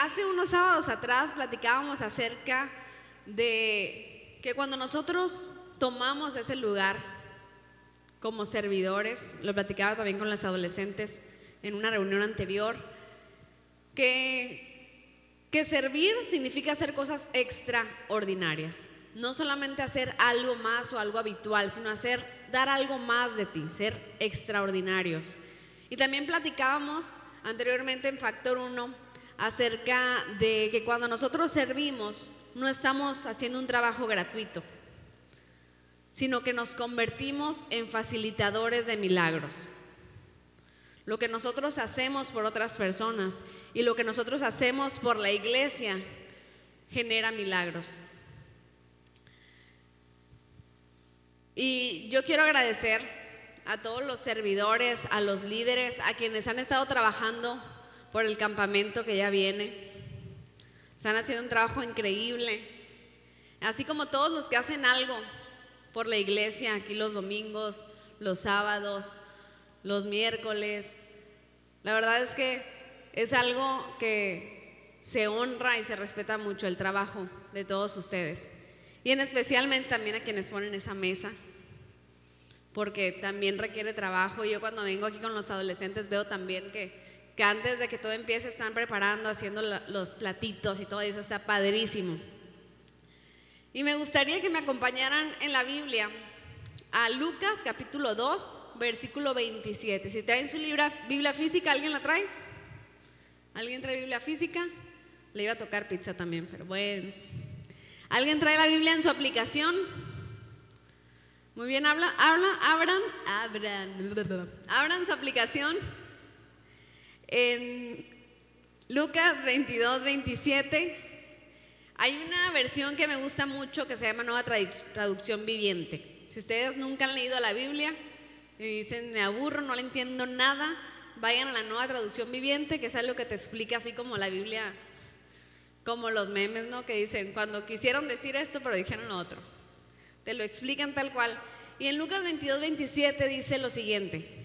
hace unos sábados atrás platicábamos acerca de que cuando nosotros tomamos ese lugar como servidores, lo platicaba también con los adolescentes en una reunión anterior, que, que servir significa hacer cosas extraordinarias. No solamente hacer algo más o algo habitual, sino hacer, dar algo más de ti, ser extraordinarios. Y también platicábamos anteriormente en Factor 1 acerca de que cuando nosotros servimos, no estamos haciendo un trabajo gratuito, sino que nos convertimos en facilitadores de milagros. Lo que nosotros hacemos por otras personas y lo que nosotros hacemos por la iglesia genera milagros. Y yo quiero agradecer a todos los servidores, a los líderes, a quienes han estado trabajando por el campamento que ya viene. Están haciendo un trabajo increíble. Así como todos los que hacen algo por la iglesia, aquí los domingos, los sábados, los miércoles. La verdad es que es algo que se honra y se respeta mucho el trabajo de todos ustedes. Y en especialmente también a quienes ponen esa mesa, porque también requiere trabajo. Yo cuando vengo aquí con los adolescentes veo también que, que antes de que todo empiece están preparando, haciendo los platitos y todo eso, está padrísimo. Y me gustaría que me acompañaran en la Biblia a Lucas capítulo 2, versículo 27. Si traen su Biblia física, ¿alguien la trae? ¿Alguien trae Biblia física? Le iba a tocar pizza también, pero bueno. ¿Alguien trae la Biblia en su aplicación? Muy bien, habla, habla, abran, abran, abran su aplicación en Lucas 22, 27. Hay una versión que me gusta mucho que se llama Nueva Traducción Viviente. Si ustedes nunca han leído la Biblia y dicen, me aburro, no le entiendo nada, vayan a la Nueva Traducción Viviente, que es algo que te explica así como la Biblia, como los memes, ¿no? Que dicen, cuando quisieron decir esto, pero dijeron otro. Te lo explican tal cual. Y en Lucas 22, 27 dice lo siguiente.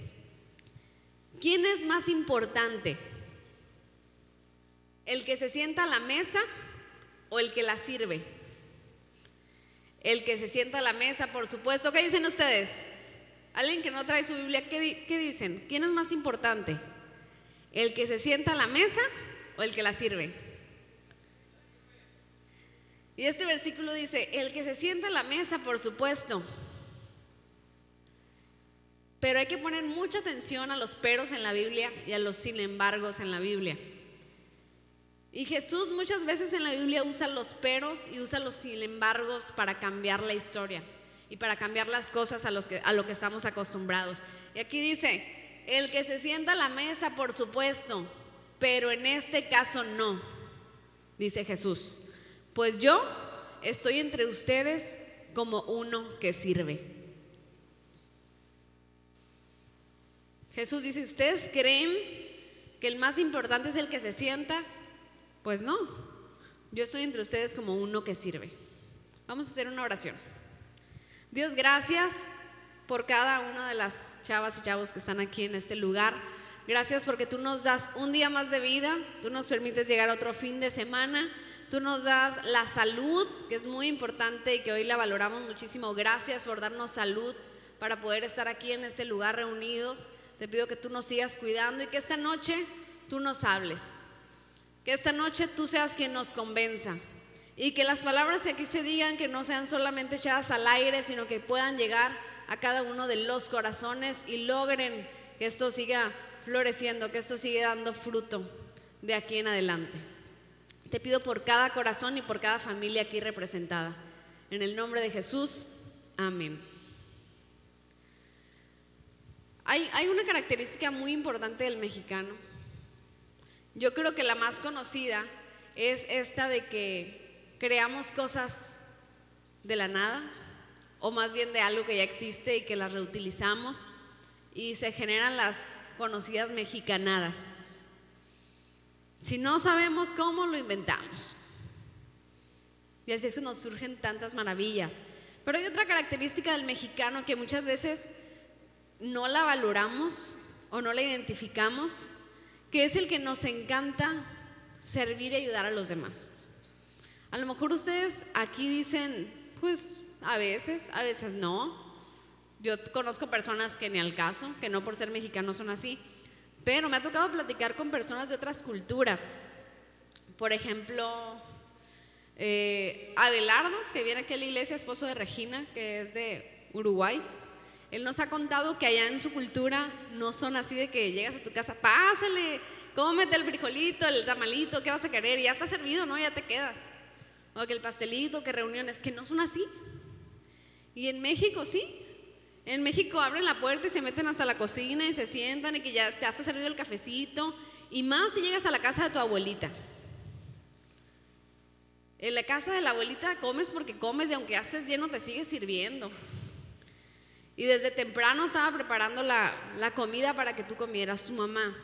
¿Quién es más importante? ¿El que se sienta a la mesa o el que la sirve? El que se sienta a la mesa, por supuesto. ¿Qué dicen ustedes? Alguien que no trae su Biblia, ¿qué, qué dicen? ¿Quién es más importante? ¿El que se sienta a la mesa o el que la sirve? Y este versículo dice, el que se sienta a la mesa, por supuesto. Pero hay que poner mucha atención a los peros en la Biblia y a los sin embargos en la Biblia. Y Jesús muchas veces en la Biblia usa los peros y usa los sin embargos para cambiar la historia y para cambiar las cosas a, los que, a lo que estamos acostumbrados. Y aquí dice, el que se sienta a la mesa, por supuesto, pero en este caso no, dice Jesús. Pues yo estoy entre ustedes como uno que sirve. Jesús dice, ¿ustedes creen que el más importante es el que se sienta? Pues no, yo estoy entre ustedes como uno que sirve. Vamos a hacer una oración. Dios, gracias por cada una de las chavas y chavos que están aquí en este lugar. Gracias porque tú nos das un día más de vida, tú nos permites llegar a otro fin de semana, tú nos das la salud, que es muy importante y que hoy la valoramos muchísimo. Gracias por darnos salud para poder estar aquí en este lugar reunidos. Te pido que tú nos sigas cuidando y que esta noche tú nos hables. Que esta noche tú seas quien nos convenza y que las palabras que aquí se digan que no sean solamente echadas al aire, sino que puedan llegar a cada uno de los corazones y logren que esto siga floreciendo, que esto siga dando fruto de aquí en adelante. Te pido por cada corazón y por cada familia aquí representada. En el nombre de Jesús, amén. Hay, una característica muy importante del mexicano yo creo que la más conocida es esta de que creamos cosas de la nada, o más bien de algo que ya existe y que las reutilizamos, y se generan las conocidas mexicanadas. Si no sabemos cómo, lo inventamos. Y así es que nos surgen tantas maravillas. Pero hay otra característica del mexicano que muchas veces no la valoramos o no la identificamos que es el que nos encanta servir y ayudar a los demás. A lo mejor ustedes aquí dicen, pues a veces, a veces no. Yo conozco personas que ni al caso, que no por ser mexicanos son así, pero me ha tocado platicar con personas de otras culturas. Por ejemplo, eh, Abelardo, que viene aquí a la iglesia, esposo de Regina, que es de Uruguay. Él nos ha contado que allá en su cultura no son así de que llegas a tu casa, pásale, cómete el frijolito, el tamalito, ¿qué vas a querer? ya está servido, ¿no? Ya te quedas. O que el pastelito, que reuniones, que no son así. Y en México sí. En México abren la puerta y se meten hasta la cocina y se sientan y que ya te has servido el cafecito. Y más si llegas a la casa de tu abuelita. En la casa de la abuelita comes porque comes y aunque haces lleno te sigue sirviendo. Y desde temprano estaba preparando la, la comida para que tú comieras, su mamá.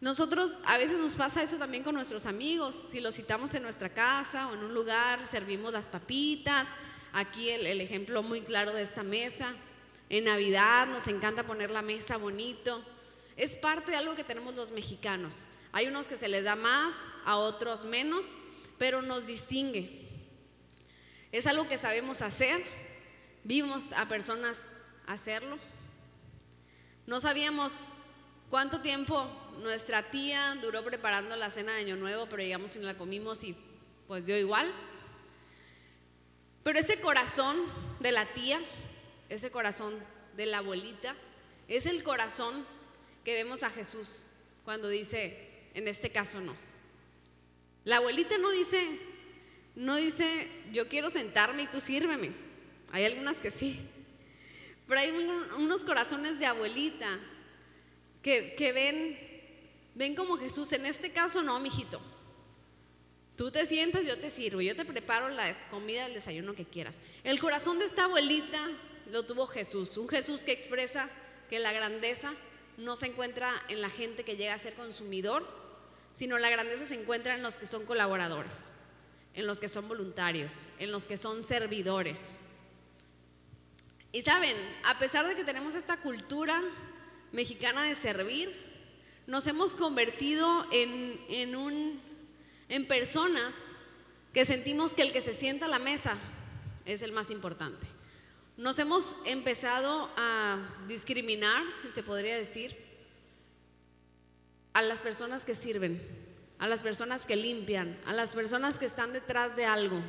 Nosotros a veces nos pasa eso también con nuestros amigos. Si los citamos en nuestra casa o en un lugar, servimos las papitas. Aquí el, el ejemplo muy claro de esta mesa. En Navidad nos encanta poner la mesa bonito. Es parte de algo que tenemos los mexicanos. Hay unos que se les da más, a otros menos, pero nos distingue. Es algo que sabemos hacer, vimos a personas hacerlo. No sabíamos cuánto tiempo nuestra tía duró preparando la cena de Año Nuevo, pero llegamos y la comimos y pues dio igual. Pero ese corazón de la tía, ese corazón de la abuelita, es el corazón que vemos a Jesús cuando dice, en este caso no. La abuelita no dice, no dice, yo quiero sentarme y tú sírveme. Hay algunas que sí. Pero hay unos corazones de abuelita que, que ven, ven como Jesús. En este caso no, mijito. Tú te sientas, yo te sirvo, yo te preparo la comida, el desayuno que quieras. El corazón de esta abuelita lo tuvo Jesús, un Jesús que expresa que la grandeza no se encuentra en la gente que llega a ser consumidor, sino la grandeza se encuentra en los que son colaboradores, en los que son voluntarios, en los que son servidores. Y saben, a pesar de que tenemos esta cultura mexicana de servir, nos hemos convertido en, en, un, en personas que sentimos que el que se sienta a la mesa es el más importante. Nos hemos empezado a discriminar, se podría decir, a las personas que sirven, a las personas que limpian, a las personas que están detrás de algo,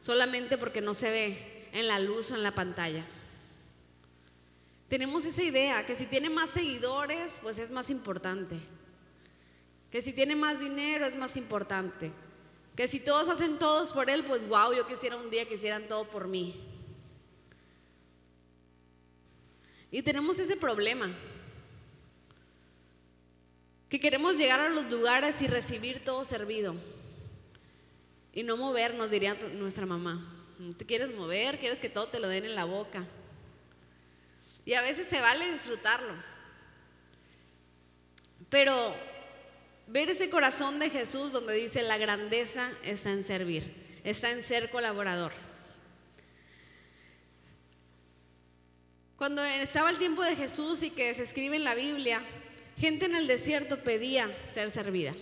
solamente porque no se ve en la luz o en la pantalla. Tenemos esa idea, que si tiene más seguidores, pues es más importante. Que si tiene más dinero, es más importante. Que si todos hacen todos por él, pues wow, yo quisiera un día que hicieran todo por mí. Y tenemos ese problema que queremos llegar a los lugares y recibir todo servido. Y no movernos, diría nuestra mamá. ¿Te quieres mover? ¿Quieres que todo te lo den en la boca? Y a veces se vale disfrutarlo. Pero ver ese corazón de Jesús donde dice la grandeza está en servir, está en ser colaborador. Cuando estaba el tiempo de Jesús y que se escribe en la Biblia, Gente en el desierto pedía ser servida.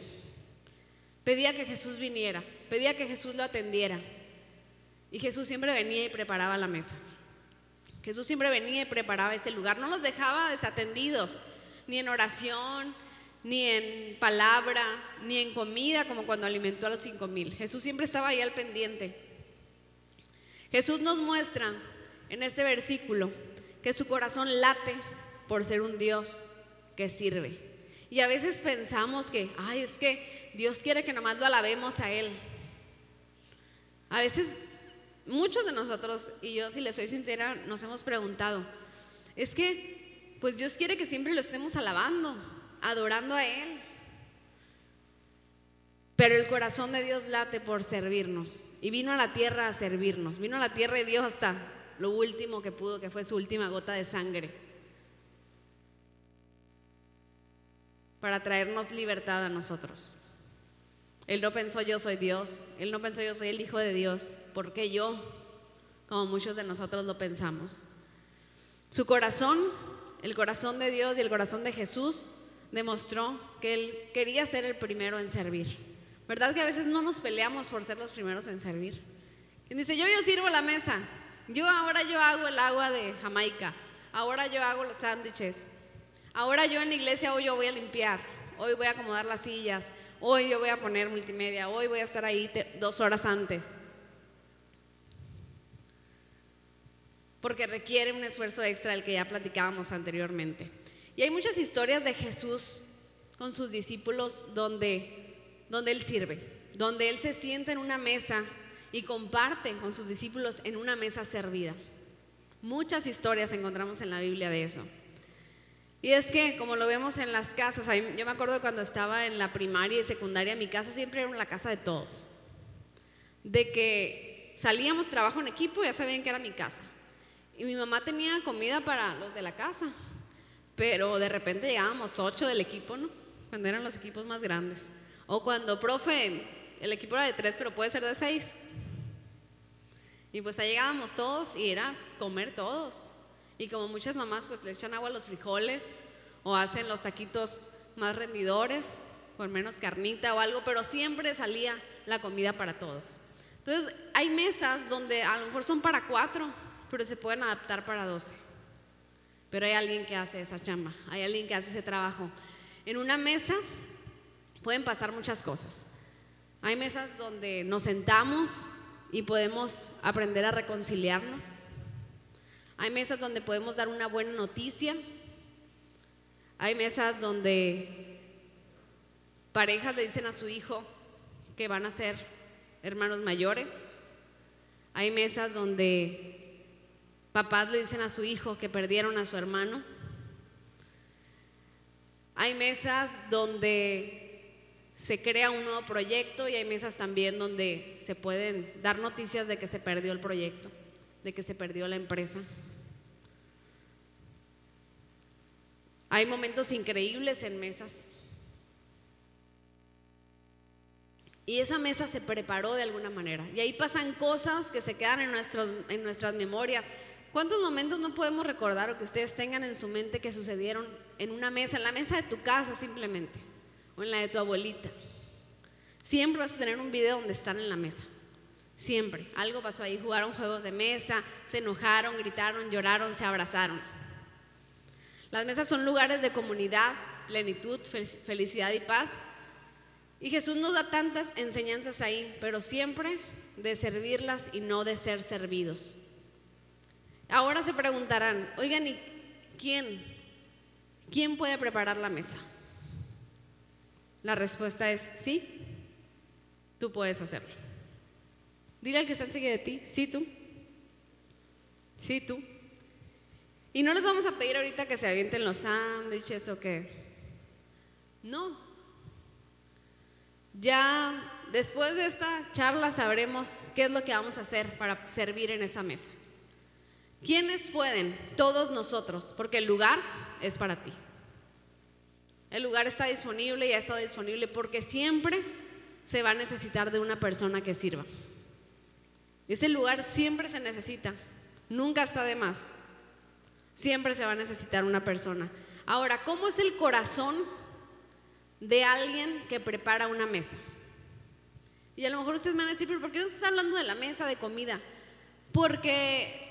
Pedía que Jesús viniera, pedía que Jesús lo atendiera. Y Jesús siempre venía y preparaba la mesa. Jesús siempre venía y preparaba ese lugar. No los dejaba desatendidos, ni en oración, ni en palabra, ni en comida, como cuando alimentó a los cinco mil. Jesús siempre estaba ahí al pendiente. Jesús nos muestra en este versículo que su corazón late por ser un Dios que sirve. Y a veces pensamos que, ay, es que Dios quiere que nomás lo alabemos a Él. A veces muchos de nosotros, y yo si le soy sincera, nos hemos preguntado, es que, pues Dios quiere que siempre lo estemos alabando, adorando a Él. Pero el corazón de Dios late por servirnos. Y vino a la tierra a servirnos. Vino a la tierra de Dios hasta lo último que pudo, que fue su última gota de sangre. para traernos libertad a nosotros. Él no pensó yo soy Dios, Él no pensó yo soy el Hijo de Dios, porque yo, como muchos de nosotros lo pensamos. Su corazón, el corazón de Dios y el corazón de Jesús demostró que Él quería ser el primero en servir. ¿Verdad que a veces no nos peleamos por ser los primeros en servir? Quien dice, yo yo sirvo la mesa, yo ahora yo hago el agua de Jamaica, ahora yo hago los sándwiches, ahora yo en la iglesia hoy yo voy a limpiar, hoy voy a acomodar las sillas, hoy yo voy a poner multimedia, hoy voy a estar ahí dos horas antes. Porque requiere un esfuerzo extra del que ya platicábamos anteriormente. Y hay muchas historias de Jesús con sus discípulos donde, donde Él sirve, donde Él se sienta en una mesa y comparte con sus discípulos en una mesa servida. Muchas historias encontramos en la Biblia de eso. Y es que, como lo vemos en las casas, yo me acuerdo cuando estaba en la primaria y secundaria, mi casa siempre era la casa de todos. De que salíamos trabajo en equipo, ya sabían que era mi casa. Y mi mamá tenía comida para los de la casa, pero de repente llegábamos ocho del equipo, ¿no? Cuando eran los equipos más grandes. O cuando, profe, el equipo era de tres, pero puede ser de seis. Y pues ahí llegábamos todos y era comer todos. Y como muchas mamás pues le echan agua a los frijoles o hacen los taquitos más rendidores con menos carnita o algo, pero siempre salía la comida para todos. Entonces hay mesas donde a lo mejor son para cuatro, pero se pueden adaptar para doce. Pero hay alguien que hace esa chamba, hay alguien que hace ese trabajo. En una mesa pueden pasar muchas cosas. Hay mesas donde nos sentamos y podemos aprender a reconciliarnos. Hay mesas donde podemos dar una buena noticia. Hay mesas donde parejas le dicen a su hijo que van a ser hermanos mayores. Hay mesas donde papás le dicen a su hijo que perdieron a su hermano. Hay mesas donde se crea un nuevo proyecto y hay mesas también donde se pueden dar noticias de que se perdió el proyecto, de que se perdió la empresa. Hay momentos increíbles en mesas. Y esa mesa se preparó de alguna manera. Y ahí pasan cosas que se quedan en, en nuestras memorias. ¿Cuántos momentos no podemos recordar o que ustedes tengan en su mente que sucedieron en una mesa, en la mesa de tu casa simplemente? o en la de tu abuelita. Siempre vas a tener un video donde están en la mesa. Siempre. Algo pasó ahí. Jugaron juegos de mesa, se enojaron, gritaron, lloraron, se abrazaron. Las mesas son lugares de comunidad, plenitud, felicidad y paz. Y Jesús nos da tantas enseñanzas ahí, pero siempre de servirlas y no de ser servidos. Ahora se preguntarán, oigan, ¿y quién? ¿Quién puede preparar la mesa? La respuesta es sí, tú puedes hacerlo. Dile al que está enseguida de ti, sí tú, sí tú. Y no les vamos a pedir ahorita que se avienten los sándwiches o que... No. Ya después de esta charla sabremos qué es lo que vamos a hacer para servir en esa mesa. ¿Quiénes pueden? Todos nosotros, porque el lugar es para ti. El lugar está disponible y ha estado disponible porque siempre se va a necesitar de una persona que sirva. Ese lugar siempre se necesita, nunca está de más. Siempre se va a necesitar una persona. Ahora, ¿cómo es el corazón de alguien que prepara una mesa? Y a lo mejor ustedes me van a decir, pero ¿por qué no estás hablando de la mesa de comida? Porque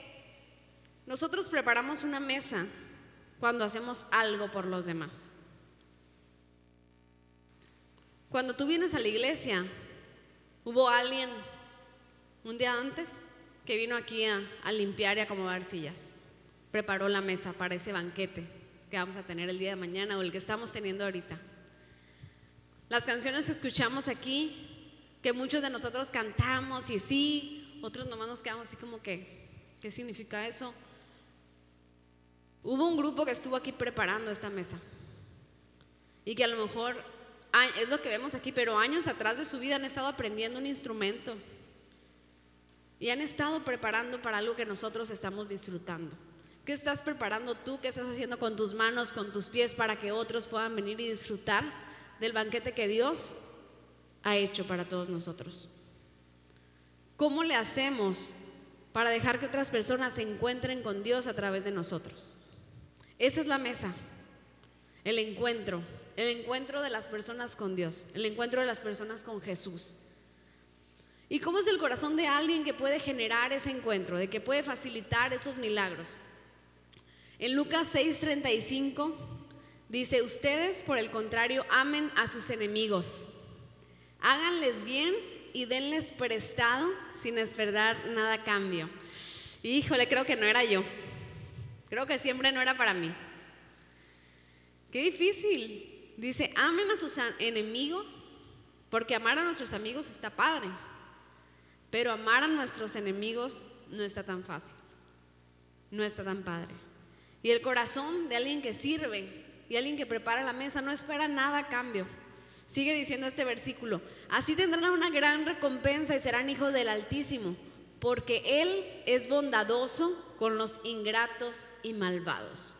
nosotros preparamos una mesa cuando hacemos algo por los demás. Cuando tú vienes a la iglesia, hubo alguien un día antes que vino aquí a, limpiar y acomodar sillas. Preparó la mesa para ese banquete que vamos a tener el día de mañana o el que estamos teniendo ahorita. Las canciones que escuchamos aquí, que muchos de nosotros cantamos y sí, otros nomás nos quedamos así como que, ¿qué significa eso? Hubo un grupo que estuvo aquí preparando esta mesa y que a lo mejor es lo que vemos aquí, pero años atrás de su vida han estado aprendiendo un instrumento y han estado preparando para algo que nosotros estamos disfrutando. ¿Qué estás preparando tú? ¿Qué estás haciendo con tus manos, con tus pies para que otros puedan venir y disfrutar del banquete que Dios ha hecho para todos nosotros? ¿Cómo le hacemos para dejar que otras personas se encuentren con Dios a través de nosotros? Esa es la mesa, el encuentro, el encuentro de las personas con Dios, el encuentro de las personas con Jesús. ¿Y cómo es el corazón de alguien que puede generar ese encuentro, de que puede facilitar esos milagros? En Lucas 6:35 dice, ustedes por el contrario amen a sus enemigos, háganles bien y denles prestado sin esperar nada a cambio. Híjole, creo que no era yo. Creo que siempre no era para mí. Qué difícil. Dice, amen a sus enemigos, porque amar a nuestros amigos está padre, pero amar a nuestros enemigos no está tan fácil, no está tan padre. Y el corazón de alguien que sirve y alguien que prepara la mesa no espera nada a cambio. Sigue diciendo este versículo, así tendrán una gran recompensa y serán hijos del Altísimo, porque Él es bondadoso con los ingratos y malvados.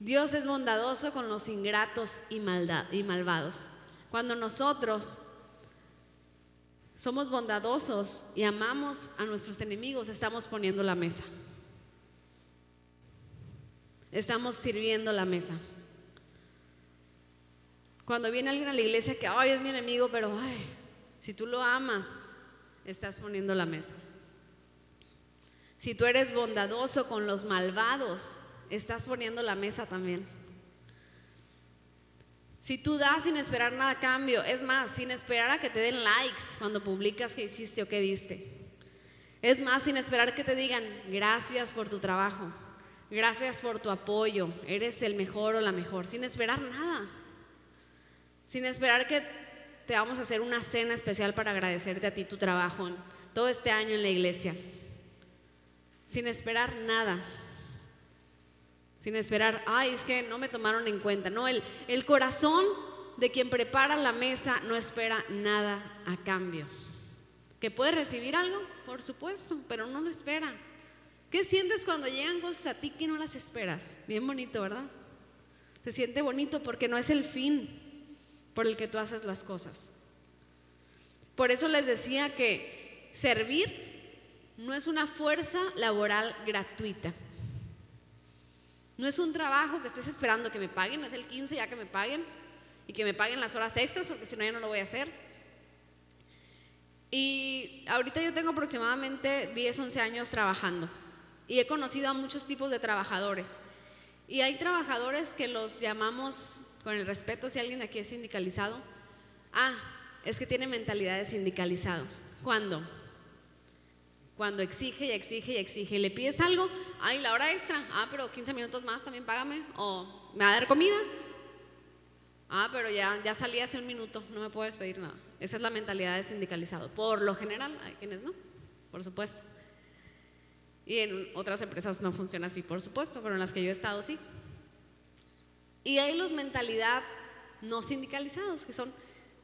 Dios es bondadoso con los ingratos y, y malvados. Cuando nosotros somos bondadosos y amamos a nuestros enemigos, estamos poniendo la mesa. Estamos sirviendo la mesa. Cuando viene alguien a la iglesia que, ay, es mi enemigo, pero, ay, si tú lo amas, estás poniendo la mesa. Si tú eres bondadoso con los malvados, estás poniendo la mesa también. Si tú das sin esperar nada a cambio, es más, sin esperar a que te den likes cuando publicas que hiciste o que diste. Es más, sin esperar que te digan gracias por tu trabajo, gracias por tu apoyo, eres el mejor o la mejor, sin esperar nada. Sin esperar que te vamos a hacer una cena especial para agradecerte a ti tu trabajo todo este año en la iglesia. Sin esperar nada sin esperar, ay, es que no me tomaron en cuenta. No, el, el corazón de quien prepara la mesa no espera nada a cambio. ¿Que puede recibir algo? Por supuesto, pero no lo espera. ¿Qué sientes cuando llegan cosas a ti que no las esperas? Bien bonito, ¿verdad? Se siente bonito porque no es el fin por el que tú haces las cosas. Por eso les decía que servir no es una fuerza laboral gratuita. No es un trabajo que estés esperando que me paguen, no es el 15 ya que me paguen y que me paguen las horas extras porque si no ya no lo voy a hacer. Y ahorita yo tengo aproximadamente 10, 11 años trabajando y he conocido a muchos tipos de trabajadores. Y hay trabajadores que los llamamos, con el respeto, si alguien aquí es sindicalizado, ah, es que tiene mentalidad de sindicalizado. ¿Cuándo? Cuando exige y exige y exige le pides algo, ay, la hora extra, ah, pero 15 minutos más también págame, o me va a dar comida, ah, pero ya, ya salí hace un minuto, no me puedes pedir nada. Esa es la mentalidad de sindicalizado. Por lo general, hay quienes no, por supuesto. Y en otras empresas no funciona así, por supuesto, pero en las que yo he estado sí. Y hay los mentalidad no sindicalizados, que son,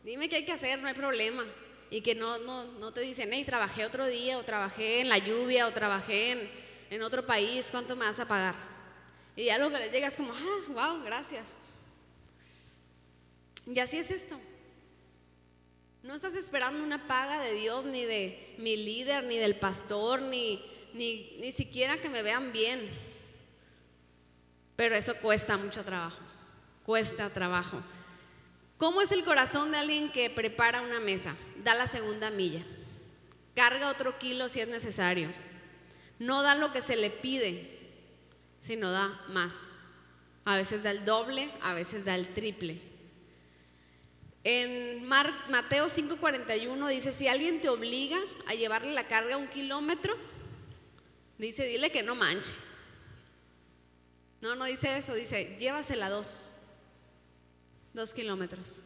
dime qué hay que hacer, no hay problema y que no, no, no te dicen, hey, trabajé otro día, o trabajé en la lluvia, o trabajé en, en otro país, ¿cuánto me vas a pagar? Y ya lo les llega como, ah, wow, gracias. Y así es esto. No estás esperando una paga de Dios, ni de mi líder, ni del pastor, ni, ni, ni siquiera que me vean bien. Pero eso cuesta mucho trabajo, cuesta trabajo. ¿Cómo es el corazón de alguien que prepara una mesa? Da la segunda milla. Carga otro kilo si es necesario. No da lo que se le pide, sino da más. A veces da el doble, a veces da el triple. En Mateo 5:41 dice, si alguien te obliga a llevarle la carga un kilómetro, dice, dile que no manche. No, no dice eso, dice, llévasela dos dos kilómetros.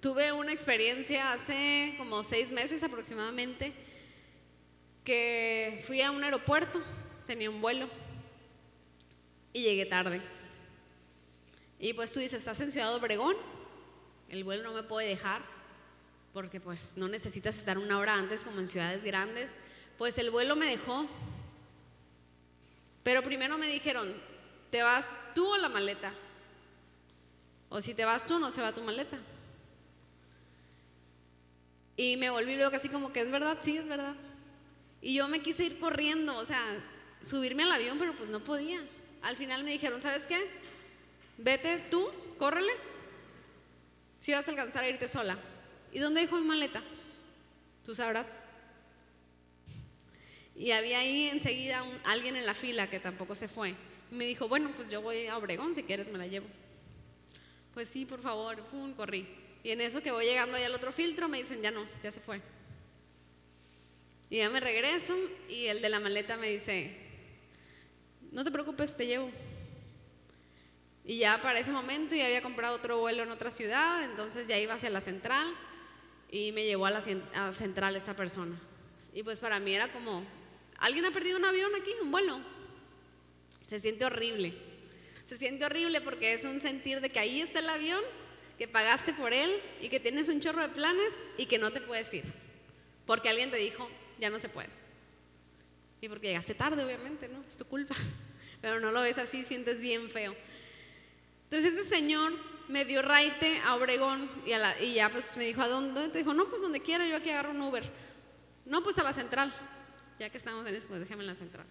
Tuve una experiencia hace como seis meses aproximadamente que fui a un aeropuerto, tenía un vuelo y llegué tarde. Y pues tú dices, estás en Ciudad Obregón, el vuelo no me puede dejar porque pues no necesitas estar una hora antes como en ciudades grandes. Pues el vuelo me dejó. Pero primero me dijeron, ¿te vas tú o la maleta? O si te vas tú, no se va tu maleta. Y me volví luego así como que es verdad, sí, es verdad. Y yo me quise ir corriendo, o sea, subirme al avión, pero pues no podía. Al final me dijeron, ¿sabes qué? vete tú, córrele, si vas a alcanzar a irte sola. ¿Y dónde dejo mi maleta? Tú sabrás. Y había ahí enseguida alguien en la fila que tampoco se fue. Y me dijo, bueno, pues yo voy a Obregón, si quieres me la llevo. Pues sí, por favor, pum, corrí. Y en eso que voy llegando allá al otro filtro, me dicen, ya no, ya se fue. Y ya me regreso y el de la maleta me dice, no te preocupes, te llevo. Y ya para ese momento ya había comprado otro vuelo en otra ciudad, entonces ya iba hacia la central y me llevó a la, central esta persona. Y pues para mí era como, ¿alguien ha perdido un avión aquí, un vuelo? Se siente horrible. Se siente horrible porque es un sentir de que ahí está el avión, que pagaste por él y que tienes un chorro de planes y que no te puedes ir. Porque alguien te dijo, ya no se puede. Y porque llegaste tarde, obviamente, ¿no? Es tu culpa. Pero no lo ves así, sientes bien feo. Entonces ese señor me dio raite a Obregón y, y ya pues me dijo, ¿a dónde? Te dijo, no, pues donde quiera, yo aquí agarro un Uber. No, pues a la central. Ya que estamos en eso, pues déjame en la central.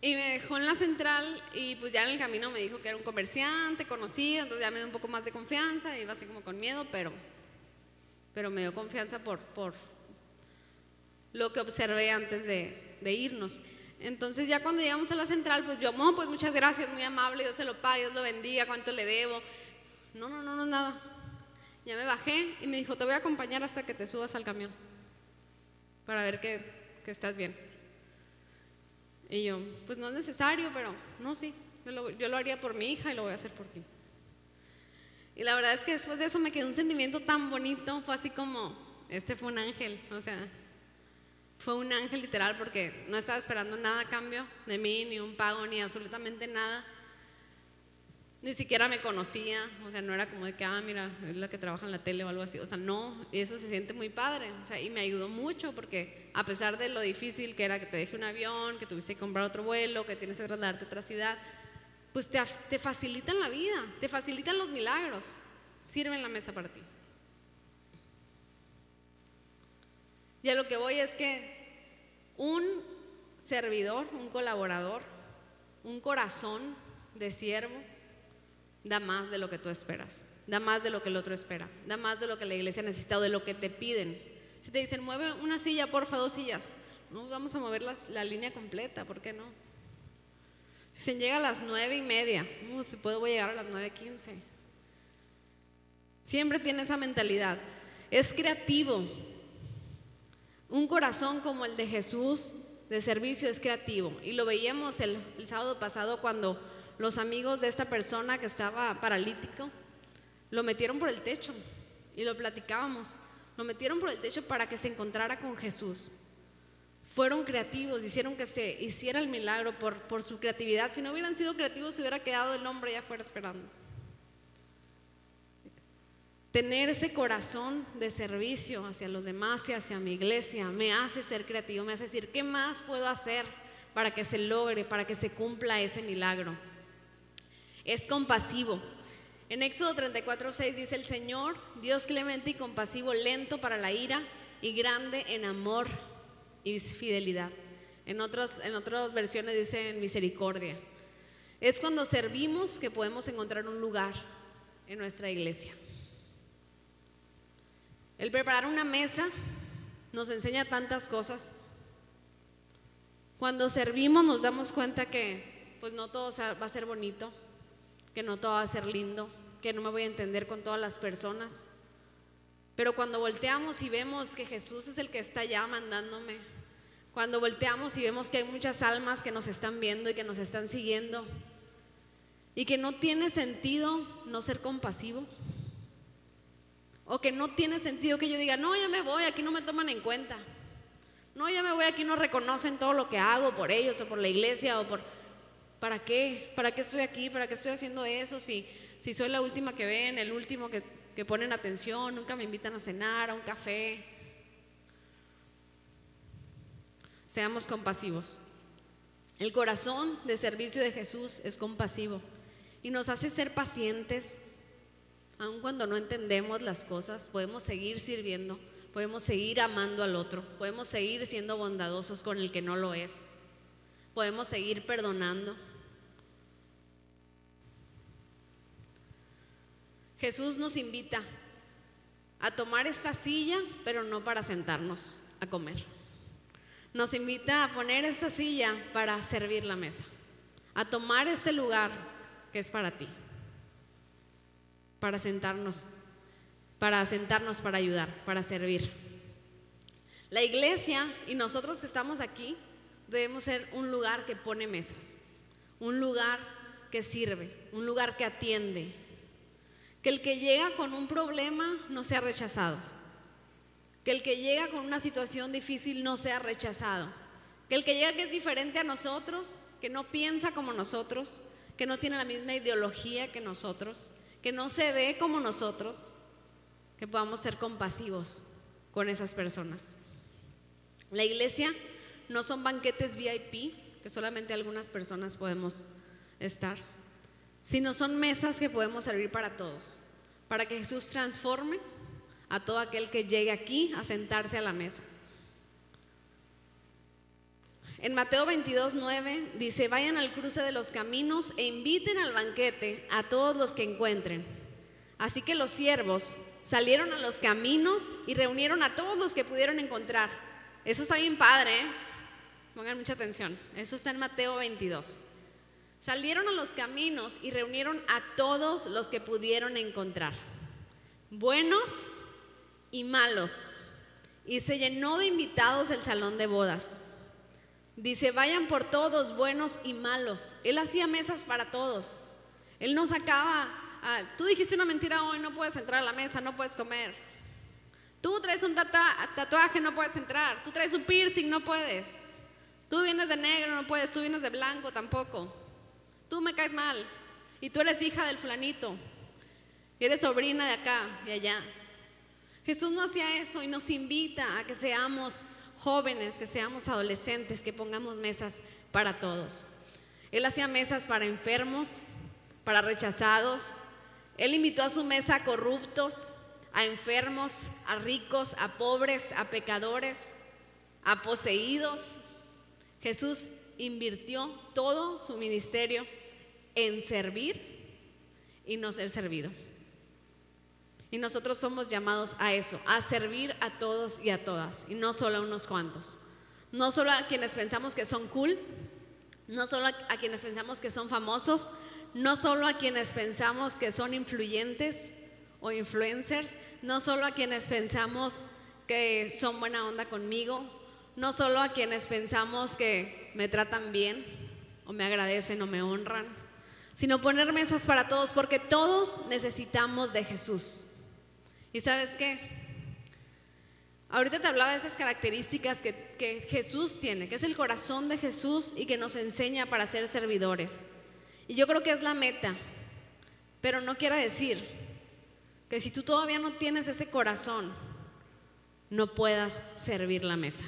Y me dejó en la central y pues ya en el camino me dijo que era un comerciante conocido, entonces ya me dio un poco más de confianza, iba así como con miedo, pero, pero me dio confianza por, por lo que observé antes de, de irnos. Entonces ya cuando llegamos a la central, pues yo, no, pues muchas gracias, muy amable, Dios se lo pague, Dios lo bendiga, cuánto le debo. No, no, no, no, nada. Ya me bajé y me dijo, te voy a acompañar hasta que te subas al camión para ver que, que estás bien. Y yo, pues no es necesario, pero no, sí, yo lo, yo lo haría por mi hija y lo voy a hacer por ti. Y la verdad es que después de eso me quedó un sentimiento tan bonito, fue así como, este fue un ángel, o sea, fue un ángel literal porque no estaba esperando nada a cambio de mí, ni un pago, ni absolutamente nada. Ni siquiera me conocía, o sea, no era como de que, ah, mira, es la que trabaja en la tele o algo así. O sea, no, eso se siente muy padre. O sea, y me ayudó mucho porque a pesar de lo difícil que era que te deje un avión, que tuviste que comprar otro vuelo, que tienes que trasladarte a otra ciudad, pues te, te facilitan la vida, te facilitan los milagros, sirven la mesa para ti. Y a lo que voy es que un servidor, un colaborador, un corazón de siervo, da más de lo que tú esperas, da más de lo que el otro espera, da más de lo que la iglesia necesita o de lo que te piden. Si te dicen, mueve una silla, porfa, dos sillas, no vamos a mover la línea completa, ¿por qué no? Si llega a las nueve y media, no, si puedo voy a llegar a las nueve quince. Siempre tiene esa mentalidad. Es creativo, un corazón como el de Jesús de servicio es creativo. Y lo veíamos el, sábado pasado cuando los amigos de esta persona que estaba paralítico lo metieron por el techo y lo platicábamos. Lo metieron por el techo para que se encontrara con Jesús. Fueron creativos, hicieron que se hiciera el milagro por, su creatividad. Si no hubieran sido creativos, se hubiera quedado el hombre ya afuera esperando. Tener ese corazón de servicio hacia los demás y hacia mi iglesia me hace ser creativo, me hace decir, ¿qué más puedo hacer para que se logre, para que se cumpla ese milagro? Es compasivo. En Éxodo 34, 6 dice el Señor, Dios clemente y compasivo, lento para la ira y grande en amor y fidelidad. En otras, en otras versiones dice en misericordia. Es cuando servimos que podemos encontrar un lugar en nuestra iglesia. El preparar una mesa nos enseña tantas cosas. Cuando servimos nos damos cuenta que pues no todo va a ser bonito, que no todo va a ser lindo, que no me voy a entender con todas las personas. Pero cuando volteamos y vemos que Jesús es el que está ya mandándome, cuando volteamos y vemos que hay muchas almas que nos están viendo y que nos están siguiendo, y que no tiene sentido no ser compasivo, o que no tiene sentido que yo diga, no, ya me voy, aquí no me toman en cuenta. No, ya me voy, aquí no reconocen todo lo que hago por ellos o por la iglesia o por... ¿Para qué? ¿Para qué estoy aquí? ¿Para qué estoy haciendo eso? Si, si soy la última que ven, el último que, que ponen atención, nunca me invitan a cenar, a un café. Seamos compasivos. El corazón de servicio de Jesús es compasivo y nos hace ser pacientes, Aun cuando no entendemos las cosas, podemos seguir sirviendo, podemos seguir amando al otro, podemos seguir siendo bondadosos con el que no lo es, podemos seguir perdonando. Jesús nos invita a tomar esta silla, pero no para sentarnos a comer. Nos invita a poner esta silla para servir la mesa, a tomar este lugar que es para ti, para sentarnos, para sentarnos para ayudar, para servir. La iglesia y nosotros que estamos aquí debemos ser un lugar que pone mesas, un lugar que sirve, un lugar que atiende, que el que llega con un problema no sea rechazado. Que el que llega con una situación difícil no sea rechazado. Que el que llega que es diferente a nosotros, que no piensa como nosotros, que no tiene la misma ideología que nosotros, que no se ve como nosotros, que podamos ser compasivos con esas personas. La iglesia no son banquetes VIP, que solamente algunas personas podemos estar sino son mesas que podemos servir para todos, para que Jesús transforme a todo aquel que llegue aquí a sentarse a la mesa. En Mateo 22, 9 dice, vayan al cruce de los caminos e inviten al banquete a todos los que encuentren. Así que los siervos salieron a los caminos y reunieron a todos los que pudieron encontrar. Eso está bien padre, ¿eh? pongan mucha atención. Eso está en Mateo 22. Salieron a los caminos y reunieron a todos los que pudieron encontrar, buenos y malos. Y se llenó de invitados el salón de bodas. Dice, vayan por todos, buenos y malos. Él hacía mesas para todos. Él no sacaba, ah, tú dijiste una mentira hoy, no puedes entrar a la mesa, no puedes comer. Tú traes un tatuaje, no puedes entrar. Tú traes un piercing, no puedes. Tú vienes de negro, no puedes. Tú vienes de blanco, tampoco tú me caes mal y tú eres hija del flanito y eres sobrina de acá y allá. Jesús no hacía eso y nos invita a que seamos jóvenes, que seamos adolescentes, que pongamos mesas para todos. Él hacía mesas para enfermos, para rechazados. Él invitó a su mesa a corruptos, a enfermos, a ricos, a pobres, a pecadores, a poseídos. Jesús invirtió todo su ministerio en servir y no ser servido. Y nosotros somos llamados a eso, a servir a todos y a todas, y no solo a unos cuantos. No solo a quienes pensamos que son cool, no solo a quienes pensamos que son famosos, no solo a quienes pensamos que son influyentes o influencers, no solo a quienes pensamos que son buena onda conmigo, no solo a quienes pensamos que me tratan bien o me agradecen o me honran, sino poner mesas para todos, porque todos necesitamos de Jesús. ¿Y sabes qué? Ahorita te hablaba de esas características que, que, Jesús tiene, que es el corazón de Jesús y que nos enseña para ser servidores. Y yo creo que es la meta, pero no quiere decir que si tú todavía no tienes ese corazón, no puedas servir la mesa.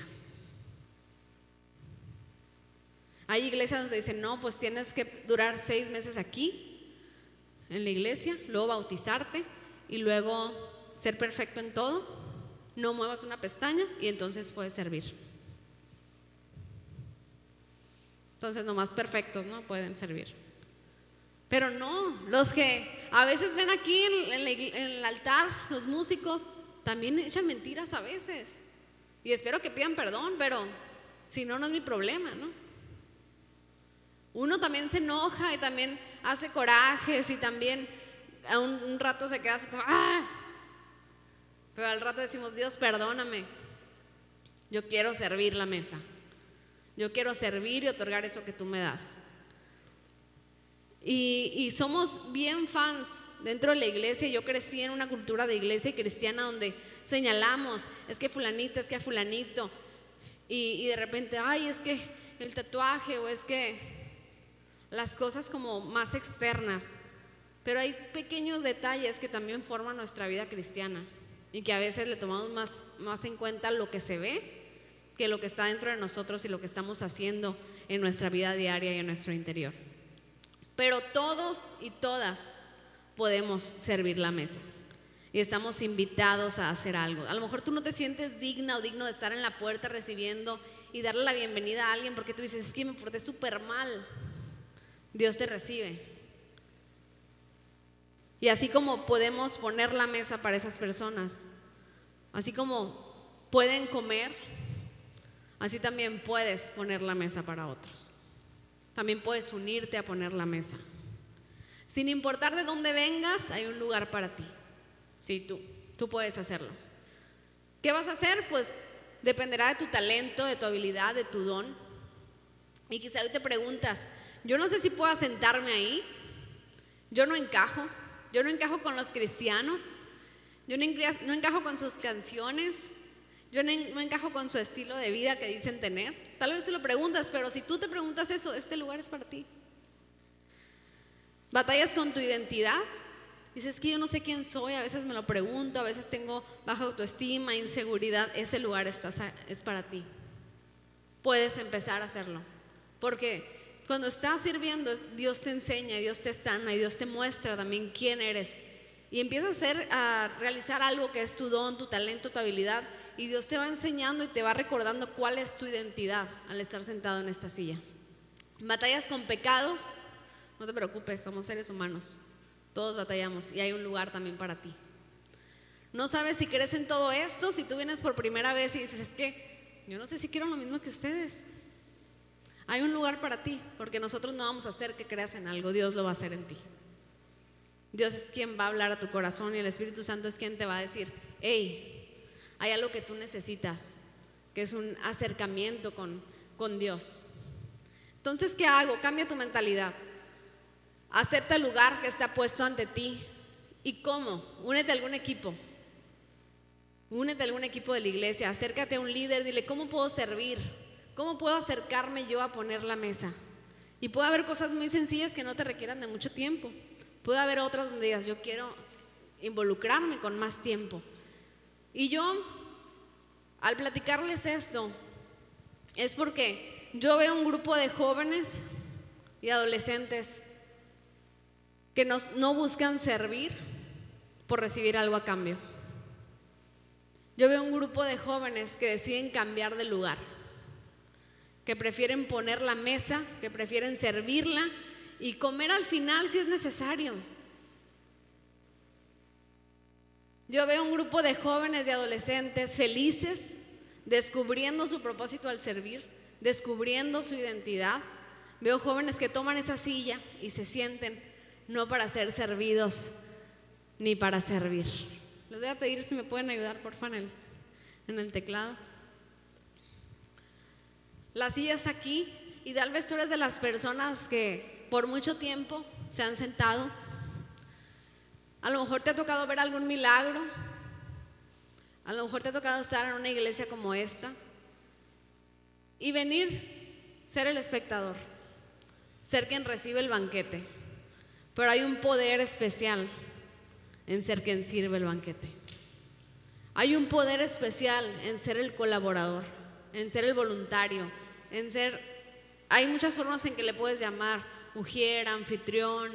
Hay iglesias donde dicen, no, pues tienes que durar seis meses aquí, en la iglesia, luego bautizarte y luego ser perfecto en todo, no muevas una pestaña y entonces puedes servir. Entonces, nomás perfectos, ¿no? Pueden servir. Pero no, los que a veces ven aquí en, el altar, los músicos, también echan mentiras a veces. Y espero que pidan perdón, pero si no, no es mi problema, ¿no? Uno también se enoja y también hace corajes y también a un, rato se queda así como, ¡ah! Pero al rato decimos, Dios, perdóname. Yo quiero servir la mesa. Yo quiero servir y otorgar eso que tú me das. Y, y, somos bien fans dentro de la iglesia. Yo crecí en una cultura de iglesia cristiana donde señalamos, es que fulanita, es que fulanito. Y, y de repente, ay, es que el tatuaje o es que las cosas como más externas, pero hay pequeños detalles que también forman nuestra vida cristiana y que a veces le tomamos más, más en cuenta lo que se ve que lo que está dentro de nosotros y lo que estamos haciendo en nuestra vida diaria y en nuestro interior. Pero todos y todas podemos servir la mesa y estamos invitados a hacer algo. A lo mejor tú no te sientes digna o digno de estar en la puerta recibiendo y darle la bienvenida a alguien porque tú dices, es que me porté súper mal Dios te recibe. Y así como podemos poner la mesa para esas personas, así como pueden comer, así también puedes poner la mesa para otros. También puedes unirte a poner la mesa. Sin importar de dónde vengas, hay un lugar para ti. Sí, tú, tú puedes hacerlo. ¿Qué vas a hacer? Pues dependerá de tu talento, de tu habilidad, de tu don. Y quizá hoy te preguntas, yo no sé si puedo sentarme ahí, yo no encajo, yo no encajo con los cristianos, yo no, encajo con sus canciones, yo no, encajo con su estilo de vida que dicen tener. Tal vez se lo preguntas, pero si tú te preguntas eso, este lugar es para ti. Batallas con tu identidad. Dices que yo no sé quién soy, a veces me lo pregunto, a veces tengo baja autoestima, inseguridad. Ese lugar es para ti. Puedes empezar a hacerlo. Porque cuando estás sirviendo, Dios te enseña, Dios te sana y Dios te muestra también quién eres. Y empiezas a, hacer, a realizar algo que es tu don, tu talento, tu habilidad. Y Dios te va enseñando y te va recordando cuál es tu identidad al estar sentado en esta silla. Batallas con pecados, no te preocupes, somos seres humanos. Todos batallamos y hay un lugar también para ti. No sabes si crees en todo esto, si tú vienes por primera vez y dices, es que yo no sé si quiero lo mismo que ustedes. Hay un lugar para ti, porque nosotros no vamos a hacer que creas en algo, Dios lo va a hacer en ti. Dios es quien va a hablar a tu corazón y el Espíritu Santo es quien te va a decir, hey, hay algo que tú necesitas, que es un acercamiento con, con Dios. Entonces, ¿qué hago? Cambia tu mentalidad. Acepta el lugar que está puesto ante ti. ¿Y cómo? Únete a algún equipo. Únete a algún equipo de la iglesia. Acércate a un líder. Dile, ¿cómo puedo servir? ¿Cómo puedo acercarme yo a poner la mesa? Y puede haber cosas muy sencillas que no te requieran de mucho tiempo. Puede haber otras donde digas, yo quiero involucrarme con más tiempo. Y yo, al platicarles esto, es porque yo veo un grupo de jóvenes y adolescentes que nos, no buscan servir por recibir algo a cambio. Yo veo un grupo de jóvenes que deciden cambiar de lugar que prefieren poner la mesa, que prefieren servirla y comer al final si es necesario. Yo veo un grupo de jóvenes y adolescentes felices, descubriendo su propósito al servir, descubriendo su identidad. Veo jóvenes que toman esa silla y se sienten no para ser servidos ni para servir. Les voy a pedir si me pueden ayudar, por favor, en el teclado. La silla es aquí y tal vez tú de las personas que por mucho tiempo se han sentado. A lo mejor te ha tocado ver algún milagro. A lo mejor te ha tocado estar en una iglesia como esta y venir, ser el espectador, ser quien recibe el banquete. Pero hay un poder especial en ser quien sirve el banquete. Hay un poder especial en ser el colaborador, en ser el voluntario, en ser, hay muchas formas en que le puedes llamar, mujer, anfitrión,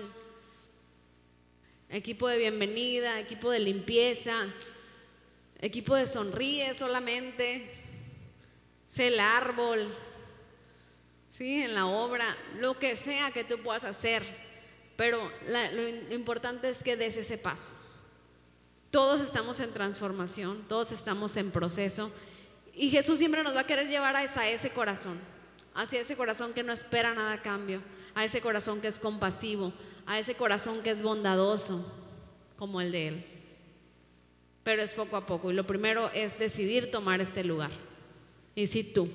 equipo de bienvenida, equipo de limpieza, equipo de sonríe solamente, sé el árbol, ¿sí? en la obra, lo que sea que tú puedas hacer, pero lo importante es que des ese paso. Todos estamos en transformación, todos estamos en proceso y Jesús siempre nos va a querer llevar a ese corazón, hacia ese corazón que no espera nada a cambio, a ese corazón que es compasivo, a ese corazón que es bondadoso, como el de Él. Pero es poco a poco. Y lo primero es decidir tomar este lugar. Y si tú,